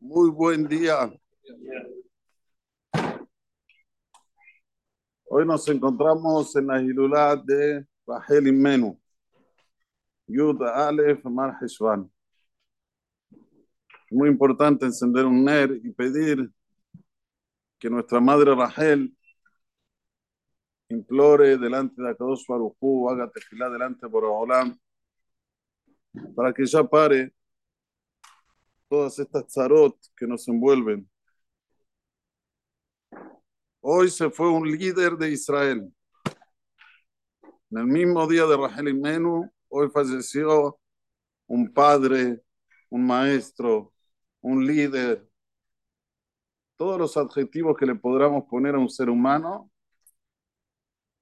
Muy buen día. Hoy nos encontramos en la Hilulá de Rahel Imenu, Yud Aleph Mar Heshvan. Muy importante encender un ner y pedir que nuestra madre Rahel implore delante de Akadosh Baruj Hu, haga tefilá delante por Olam, para que ya pare todas estas zarot que nos envuelven. Hoy se fue un líder de Israel. En el mismo día de Rahel Imenu, hoy falleció un padre, un maestro, un líder. Todos los adjetivos que le podamos poner a un ser humano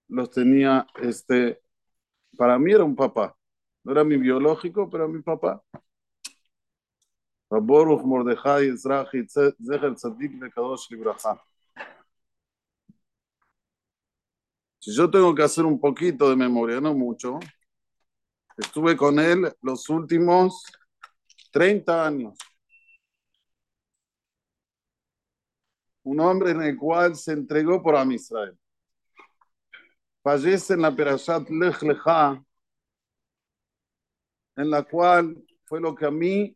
los tenía este. Para mí era un papá. No era mi biológico, pero mi papá. Baruch Mordechai Ezrahi Zecher Tzadik Bekadosh Libraja. Si yo tengo que hacer un poquito de memoria, no mucho, estuve con él los últimos 30 años. Un hombre en el cual se entregó por Amisrael. Fallece en la Perashat Lech Lecha, en la cual fue lo que a mí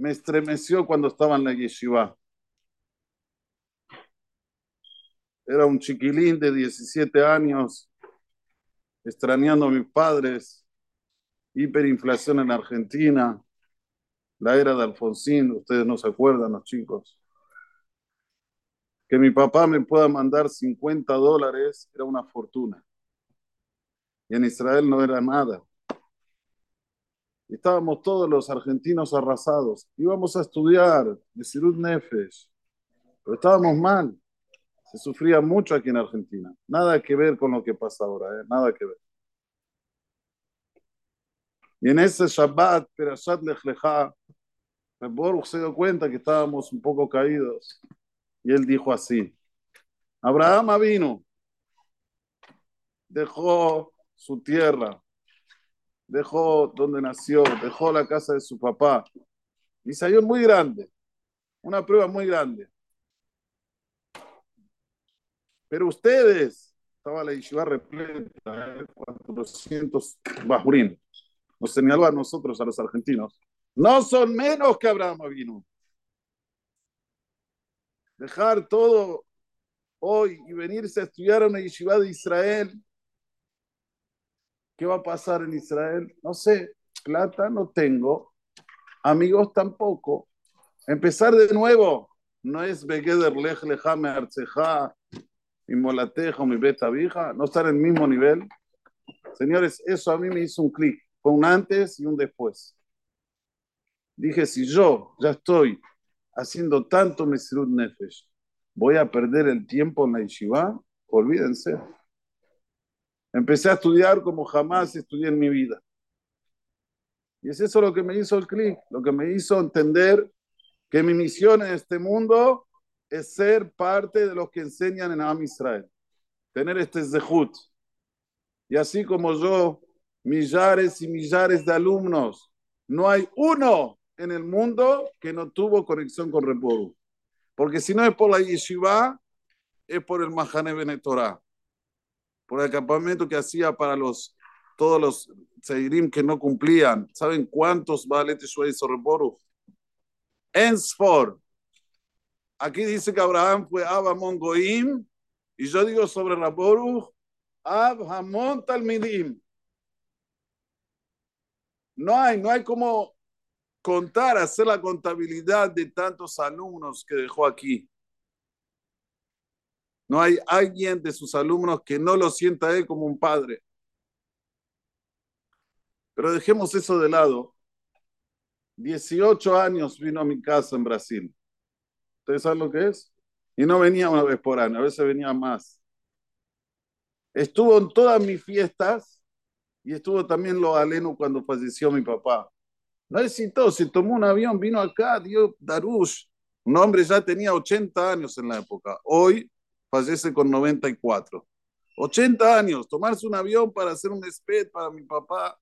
me estremeció cuando estaba en la yeshiva. Era un chiquilín de 17 años, extrañando a mis padres, hiperinflación en Argentina, la era de Alfonsín, ustedes no se acuerdan, los chicos. Que mi papá me pueda mandar 50 dólares era una fortuna. Y en Israel no era nada. Estábamos todos los argentinos arrasados. Íbamos a estudiar de Sirut Nefesh, pero estábamos mal. Se sufría mucho aquí en Argentina. Nada que ver con lo que pasa ahora, ¿eh? nada que ver. Y en ese Shabbat, Perashat Lech Lecha, Baruch se dio cuenta que estábamos un poco caídos. Y él dijo así: Abraham vino, dejó su tierra, dejó donde nació, dejó la casa de su papá. Salió muy grande, una prueba muy grande. Pero ustedes, estaba la yeshiva repleta, ¿eh? 400 bajurín, nos señaló a nosotros, a los argentinos, no son menos que Abraham vino. Dejar todo hoy y venirse a estudiar a una yeshiva de Israel ¿Qué va a pasar en Israel? No sé, plata no tengo, amigos tampoco. Empezar de nuevo, no es Begeder Lech Leja Me Arceja, mi Molateja o mi Beta Vija, no estar en el mismo nivel. Señores, eso a mí me hizo un clic, fue un antes y un después. Dije, si yo ya estoy haciendo tanto Mesirut Nefesh, voy a perder el tiempo en la yeshiva, olvídense. Empecé a estudiar como jamás estudié en mi vida. Y es eso lo que me hizo el clic, lo que me hizo entender que mi misión en este mundo es ser parte de los que enseñan en Am Israel. Tener este zehut. Y así como yo, millares y millares de alumnos, no hay uno en el mundo que no tuvo conexión con Reporu. Porque si no es por la yeshiva, es por el Mahane Benetorah por el campamento que hacía para los todos los Seirim que no cumplían. ¿Saben cuántos Balet hizo Reboru? Ensfor. Aquí dice que Abraham fue Abamon Goim, y yo digo sobre Raboru, Abhamon Talmidim. No hay, no hay como contar, hacer la contabilidad de tantos alumnos que dejó aquí. No hay alguien de sus alumnos que no lo sienta él como un padre. Pero dejemos eso de lado. 18 años vino a mi casa en Brasil. ¿Ustedes saben lo que es? Y no venía una vez por año, a veces venía más. Estuvo en todas mis fiestas y estuvo también lo aleno cuando falleció mi papá. No todo, se tomó un avión, vino acá, dio Darush. Un hombre ya tenía 80 años en la época. Hoy fallece con 94. 80 años, tomarse un avión para hacer un sped para mi papá.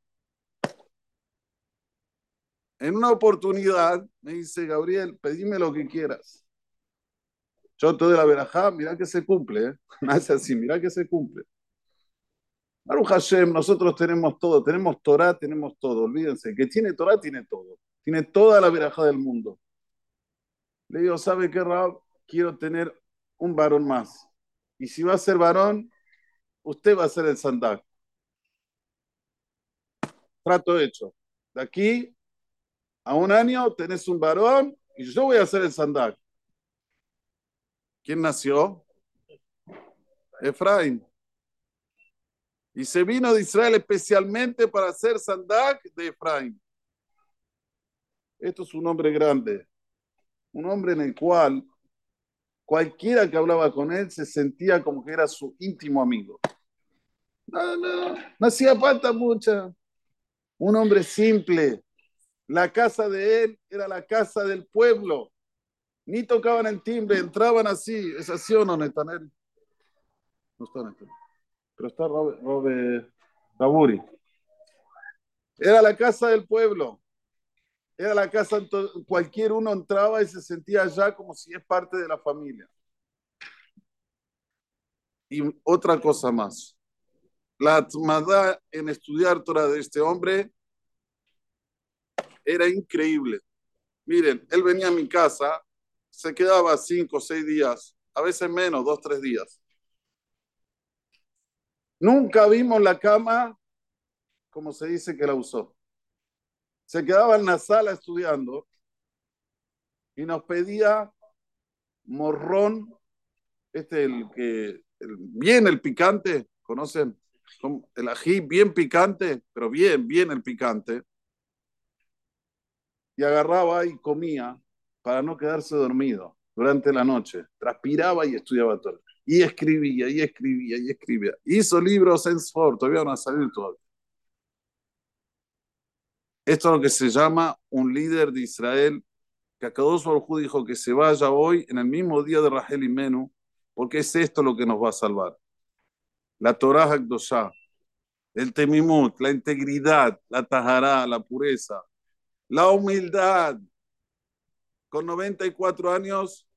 En una oportunidad me dice, Gabriel, pedime lo que quieras. Yo te doy la verajá, mira que se cumple. ¿eh? Así, mira que se cumple. Baruch Hashem, nosotros tenemos todo, tenemos Torah, tenemos todo. Olvídense, que tiene Torah, tiene todo. Tiene toda la verajá del mundo. Le digo, ¿sabe qué, Rab? Quiero tener un varón más. Y si va a ser varón, usted va a ser el sandak. Trato hecho. De aquí a un año tenés un varón y yo voy a ser el sandak. ¿Quién nació? Efraín. Y se vino de Israel especialmente para ser sandak de Efraín. Esto es un hombre grande, un hombre en el cual cualquiera que hablaba con él se sentía como que era su íntimo amigo. No, no, no hacía falta mucha. Un hombre simple. La casa de él era la casa del pueblo. Ni tocaban el timbre, entraban así. ¿Es así o no, Netanel? No está Netanel. Pero está Robert, Robert Era la casa del pueblo. Era la casa, cualquier uno entraba y se sentía allá como si es parte de la familia. Y otra cosa más. La atmada en estudiar Torah de este hombre era increíble. Miren, él venía a mi casa, se quedaba cinco o seis días, a veces menos, dos, tres días. Nunca vimos la cama como se dice que la usó se quedaba en la sala estudiando y nos pedía morrón, este el que, bien el picante, ¿conocen? El ají bien picante, pero bien, bien el picante. Y agarraba y comía para no quedarse dormido durante la noche. Transpiraba y estudiaba todo. Y escribía, y escribía, y escribía. Hizo libros en Sport, todavía van a salir todavía. Esto es lo que se llama un líder de Israel, que Akadosh Baruj dijo que se vaya hoy en el mismo día de Rahel y Menú, porque es esto lo que nos va a salvar. La Torah Hakdoshah, el temimut, la integridad, la tajará, la pureza, la humildad. Con 94 años,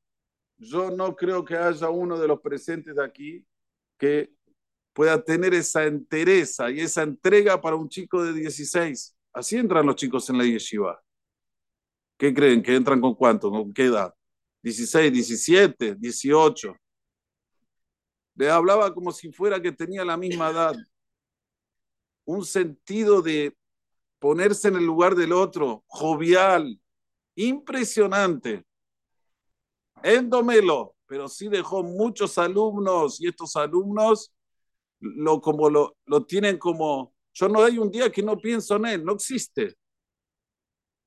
yo no creo que haya uno de los presentes de aquí que pueda tener esa entereza y esa entrega para un chico de 16. Así entran los chicos en la yeshiva. ¿Qué creen? ¿Que entran con cuánto? ¿Con qué edad? 16, 17, 18. Le hablaba como si fuera que tenía la misma edad. Un sentido de ponerse en el lugar del otro, jovial, impresionante. Endomelo, pero sí dejó muchos alumnos y estos alumnos lo, como lo, lo tienen como yo no hay un día que no pienso en él, no existe.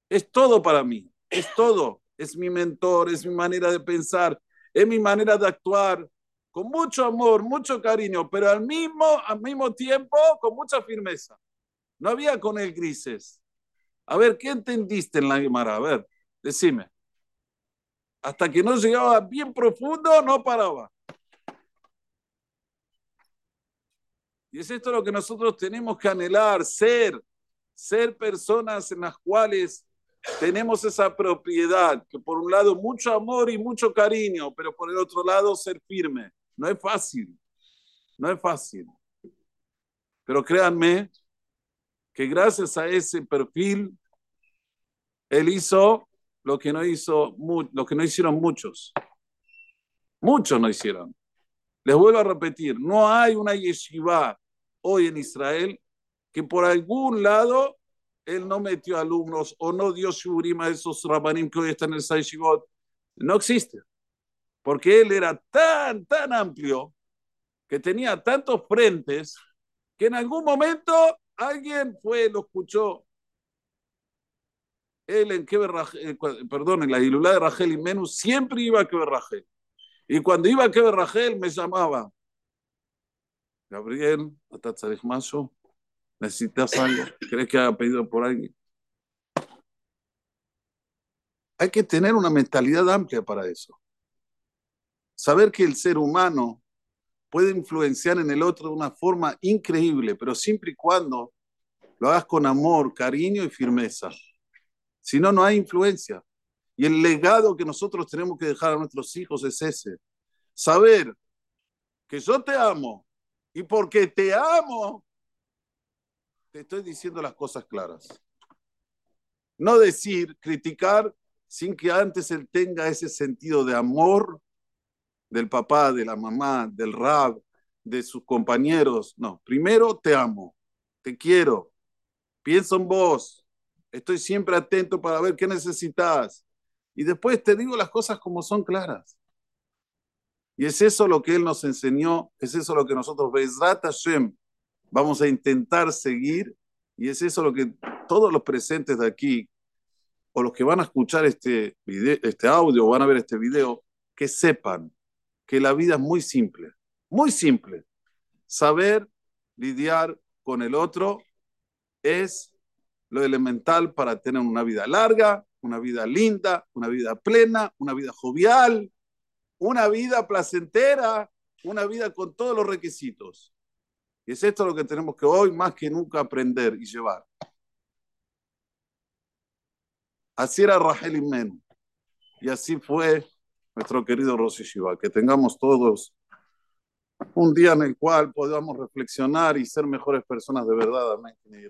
Es todo para mí, es todo. Es mi mentor, es mi manera de pensar, es mi manera de actuar, con mucho amor, mucho cariño, pero al mismo, al mismo tiempo con mucha firmeza. No había con él grises. A ver, ¿qué entendiste en la Guimara? A ver, decime. Hasta que no llegaba bien profundo, no paraba. Y es esto lo que nosotros tenemos que anhelar, ser, ser personas en las cuales tenemos esa propiedad, que por un lado mucho amor y mucho cariño, pero por el otro lado ser firme. No es fácil, no es fácil. Pero créanme que gracias a ese perfil, él hizo lo que no hizo lo que no hicieron muchos. Muchos no hicieron. Les vuelvo a repetir, no hay una yeshiva hoy en Israel que por algún lado él no metió alumnos o no dio shurim a esos rabanim que hoy están en el Saishivot. No existe. Porque él era tan, tan amplio que tenía tantos frentes que en algún momento alguien fue, lo escuchó. Él en eh, perdón, en la Ilulá de Rachel y Menú siempre iba a Keber Rachel. Y cuando iba a Keber Rachel me llamaba, Gabriel, ¿necesitas algo? ¿Crees que haya pedido por alguien? Hay que tener una mentalidad amplia para eso. Saber que el ser humano puede influenciar en el otro de una forma increíble, pero siempre y cuando lo hagas con amor, cariño y firmeza. Si no, no hay influencia. Y el legado que nosotros tenemos que dejar a nuestros hijos es ese. Saber que yo te amo y porque te amo, te estoy diciendo las cosas claras. No decir, criticar sin que antes él tenga ese sentido de amor del papá, de la mamá, del rab, de sus compañeros. No, primero te amo, te quiero, pienso en vos, estoy siempre atento para ver qué necesitas. Y después te digo las cosas como son claras. Y es eso lo que él nos enseñó, es eso lo que nosotros, Bezrat Hashem, vamos a intentar seguir. Y es eso lo que todos los presentes de aquí, o los que van a escuchar este, este audio o van a ver este video, que sepan que la vida es muy simple, muy simple. Saber lidiar con el otro es lo elemental para tener una vida larga, una vida linda, una vida plena, una vida jovial, una vida placentera, una vida con todos los requisitos. Y es esto lo que tenemos que hoy más que nunca aprender y llevar. Así era Rahel Men. Y así fue nuestro querido Rosy Shiva. Que tengamos todos un día en el cual podamos reflexionar y ser mejores personas de verdad. Amén. Amén.